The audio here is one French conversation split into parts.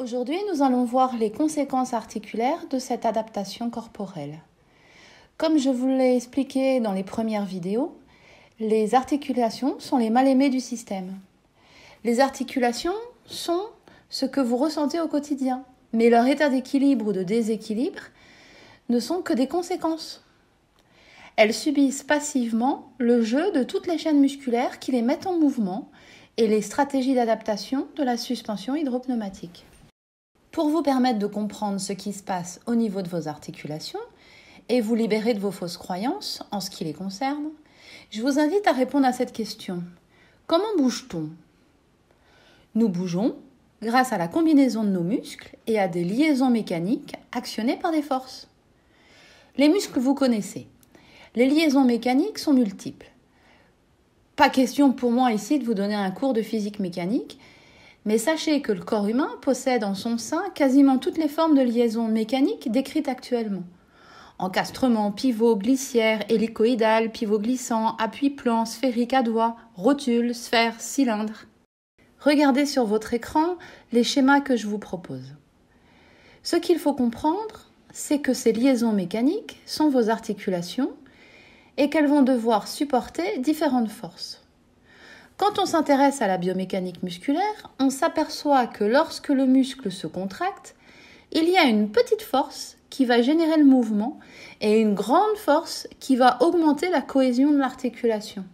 Aujourd'hui, nous allons voir les conséquences articulaires de cette adaptation corporelle. Comme je vous l'ai expliqué dans les premières vidéos, les articulations sont les mal-aimés du système. Les articulations sont ce que vous ressentez au quotidien, mais leur état d'équilibre ou de déséquilibre ne sont que des conséquences. Elles subissent passivement le jeu de toutes les chaînes musculaires qui les mettent en mouvement et les stratégies d'adaptation de la suspension hydropneumatique. Pour vous permettre de comprendre ce qui se passe au niveau de vos articulations et vous libérer de vos fausses croyances en ce qui les concerne, je vous invite à répondre à cette question. Comment bouge-t-on? Nous bougeons grâce à la combinaison de nos muscles et à des liaisons mécaniques actionnées par des forces. Les muscles, vous connaissez. Les liaisons mécaniques sont multiples. Pas question pour moi ici de vous donner un cours de physique mécanique, mais sachez que le corps humain possède en son sein quasiment toutes les formes de liaisons mécaniques décrites actuellement. Encastrement, pivot, glissière, hélicoïdal, pivot glissant, appui-plan, sphérique à doigt, rotule, sphère, cylindre. Regardez sur votre écran les schémas que je vous propose. Ce qu'il faut comprendre, c'est que ces liaisons mécaniques sont vos articulations et qu'elles vont devoir supporter différentes forces. Quand on s'intéresse à la biomécanique musculaire, on s'aperçoit que lorsque le muscle se contracte, il y a une petite force qui va générer le mouvement et une grande force qui va augmenter la cohésion de l'articulation.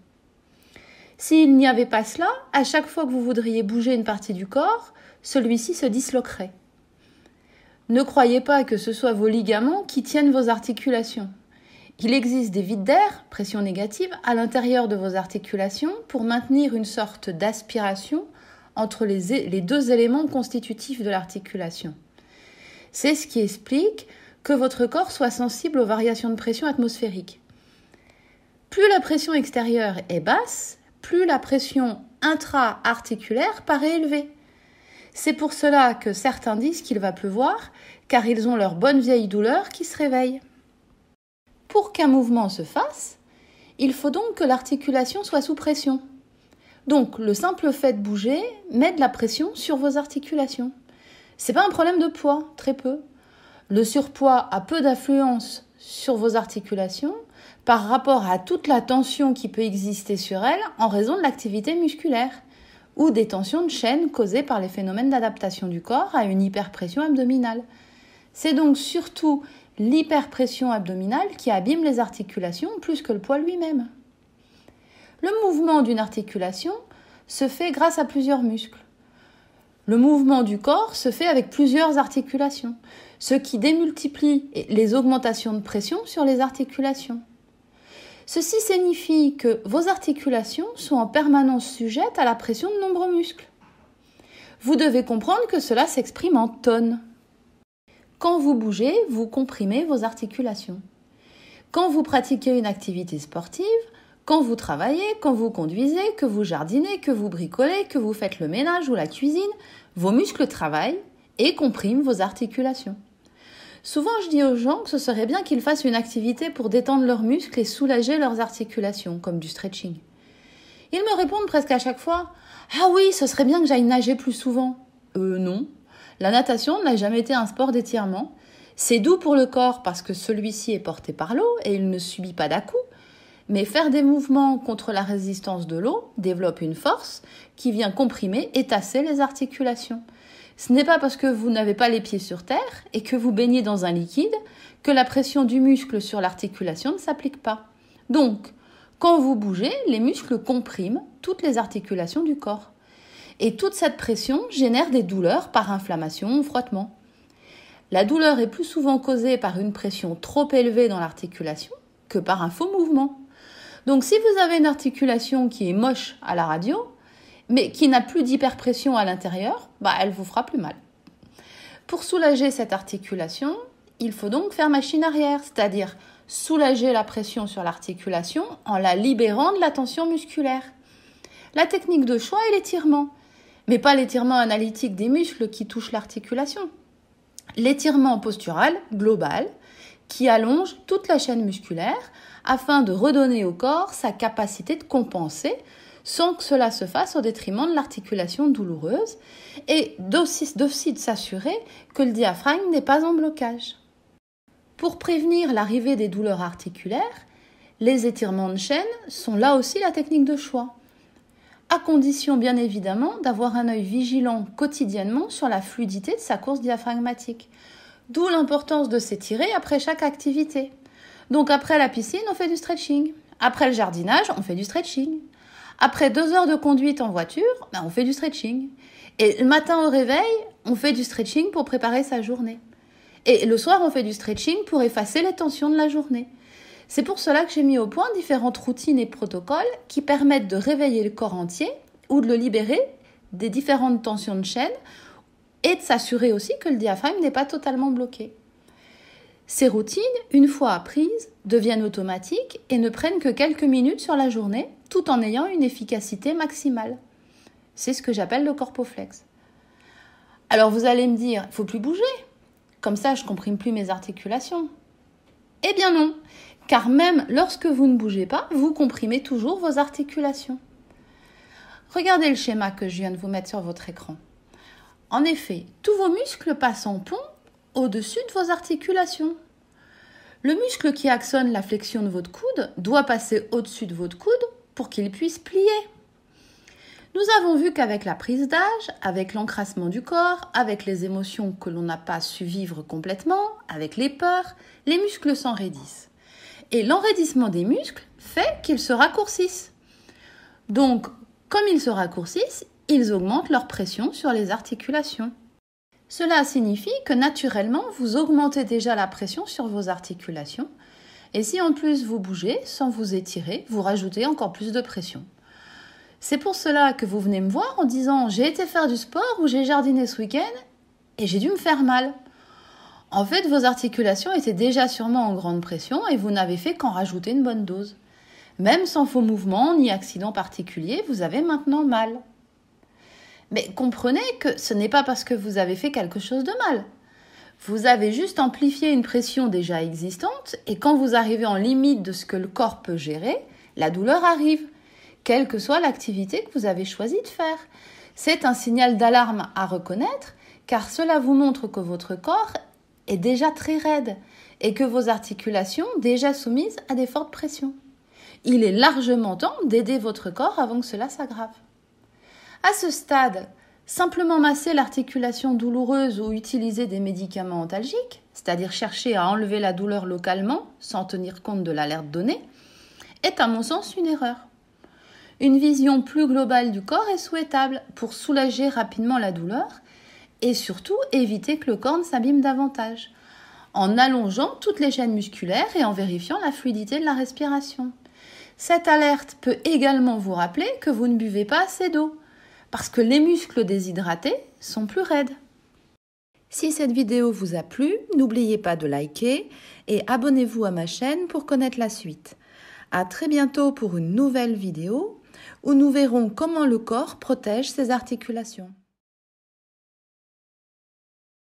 S'il n'y avait pas cela, à chaque fois que vous voudriez bouger une partie du corps, celui-ci se disloquerait. Ne croyez pas que ce soit vos ligaments qui tiennent vos articulations. Il existe des vides d'air, pression négative, à l'intérieur de vos articulations pour maintenir une sorte d'aspiration entre les, deux éléments constitutifs de l'articulation. C'est ce qui explique que votre corps soit sensible aux variations de pression atmosphérique. Plus la pression extérieure est basse, plus la pression intra-articulaire paraît élevée. C'est pour cela que certains disent qu'il va pleuvoir, car ils ont leur bonne vieille douleur qui se réveille. Pour qu'un mouvement se fasse, il faut donc que l'articulation soit sous pression. Donc le simple fait de bouger met de la pression sur vos articulations. C'est pas un problème de poids, très peu. Le surpoids a peu d'influence sur vos articulations par rapport à toute la tension qui peut exister sur elles en raison de l'activité musculaire ou des tensions de chaîne causées par les phénomènes d'adaptation du corps à une hyperpression abdominale. C'est donc surtout l'hyperpression abdominale qui abîme les articulations plus que le poids lui-même. Le mouvement d'une articulation se fait grâce à plusieurs muscles. Le mouvement du corps se fait avec plusieurs articulations, ce qui démultiplie les augmentations de pression sur les articulations. Ceci signifie que vos articulations sont en permanence sujettes à la pression de nombreux muscles. Vous devez comprendre que cela s'exprime en tonnes. Quand vous bougez, vous comprimez vos articulations. Quand vous pratiquez une activité sportive, quand vous travaillez, quand vous conduisez, que vous jardinez, que vous bricolez, que vous faites le ménage ou la cuisine, vos muscles travaillent et compriment vos articulations. Souvent, je dis aux gens que ce serait bien qu'ils fassent une activité pour détendre leurs muscles et soulager leurs articulations, comme du stretching. Ils me répondent presque à chaque fois Ah oui, ce serait bien que j'aille nager plus souvent. Euh, non, la natation n'a jamais été un sport d'étirement. C'est doux pour le corps parce que celui-ci est porté par l'eau et il ne subit pas d'à-coups. Mais faire des mouvements contre la résistance de l'eau développe une force qui vient comprimer et tasser les articulations. Ce n'est pas parce que vous n'avez pas les pieds sur terre et que vous baignez dans un liquide que la pression du muscle sur l'articulation ne s'applique pas. Donc, quand vous bougez, les muscles compriment toutes les articulations du corps. Et toute cette pression génère des douleurs par inflammation ou frottement. La douleur est plus souvent causée par une pression trop élevée dans l'articulation que par un faux mouvement. Donc si vous avez une articulation qui est moche à la radio, mais qui n'a plus d'hyperpression à l'intérieur, bah, elle vous fera plus mal. Pour soulager cette articulation, il faut donc faire machine arrière, c'est-à-dire soulager la pression sur l'articulation en la libérant de la tension musculaire. La technique de choix est l'étirement mais pas l'étirement analytique des muscles qui touche l'articulation. L'étirement postural global qui allonge toute la chaîne musculaire afin de redonner au corps sa capacité de compenser sans que cela se fasse au détriment de l'articulation douloureuse et d'aussi de s'assurer que le diaphragme n'est pas en blocage. Pour prévenir l'arrivée des douleurs articulaires, les étirements de chaîne sont là aussi la technique de choix, à condition bien évidemment d'avoir un œil vigilant quotidiennement sur la fluidité de sa course diaphragmatique. D'où l'importance de s'étirer après chaque activité. Donc après la piscine, on fait du stretching. Après le jardinage, on fait du stretching. Après deux heures de conduite en voiture, ben, on fait du stretching. Et le matin au réveil, on fait du stretching pour préparer sa journée. Et le soir, on fait du stretching pour effacer les tensions de la journée. C'est pour cela que j'ai mis au point différentes routines et protocoles qui permettent de réveiller le corps entier ou de le libérer des différentes tensions de chaîne et de s'assurer aussi que le diaphragme n'est pas totalement bloqué. Ces routines, une fois apprises, deviennent automatiques et ne prennent que quelques minutes sur la journée tout en ayant une efficacité maximale. C'est ce que j'appelle le corpoflex. Alors vous allez me dire, il faut plus bouger? Comme ça, je comprime plus mes articulations. Eh bien non, car même lorsque vous ne bougez pas, vous comprimez toujours vos articulations. Regardez le schéma que je viens de vous mettre sur votre écran. En effet, tous vos muscles passent en pont au-dessus de vos articulations. Le muscle qui actionne la flexion de votre coude doit passer au-dessus de votre coude pour qu'il puisse plier. Nous avons vu qu'avec la prise d'âge, avec l'encrassement du corps, avec les émotions que l'on n'a pas su vivre complètement, avec les peurs, les muscles s'enraidissent. Et l'enraidissement des muscles fait qu'ils se raccourcissent. Donc, comme ils se raccourcissent, ils augmentent leur pression sur les articulations. Cela signifie que naturellement, vous augmentez déjà la pression sur vos articulations, et si en plus vous bougez sans vous étirer, vous rajoutez encore plus de pression. C'est pour cela que vous venez me voir en disant j'ai été faire du sport ou j'ai jardiné ce week-end et j'ai dû me faire mal. En fait, vos articulations étaient déjà sûrement en grande pression et vous n'avez fait qu'en rajouter une bonne dose. Même sans faux mouvements ni accident particulier, vous avez maintenant mal. Mais comprenez que ce n'est pas parce que vous avez fait quelque chose de mal. Vous avez juste amplifié une pression déjà existante et quand vous arrivez en limite de ce que le corps peut gérer, la douleur arrive, quelle que soit l'activité que vous avez choisi de faire. C'est un signal d'alarme à reconnaître car cela vous montre que votre corps est déjà très raide et que vos articulations déjà soumises à des fortes pressions. Il est largement temps d'aider votre corps avant que cela s'aggrave. À ce stade, simplement masser l'articulation douloureuse ou utiliser des médicaments antalgiques, c'est-à-dire chercher à enlever la douleur localement sans tenir compte de l'alerte donnée, est à mon sens une erreur. Une vision plus globale du corps est souhaitable pour soulager rapidement la douleur et surtout éviter que le corps ne s'abîme davantage, en allongeant toutes les chaînes musculaires et en vérifiant la fluidité de la respiration. Cette alerte peut également vous rappeler que vous ne buvez pas assez d'eau, parce que les muscles déshydratés sont plus raides. Si cette vidéo vous a plu, n'oubliez pas de liker et abonnez-vous à ma chaîne pour connaître la suite. À très bientôt pour une nouvelle vidéo où nous verrons comment le corps protège ses articulations.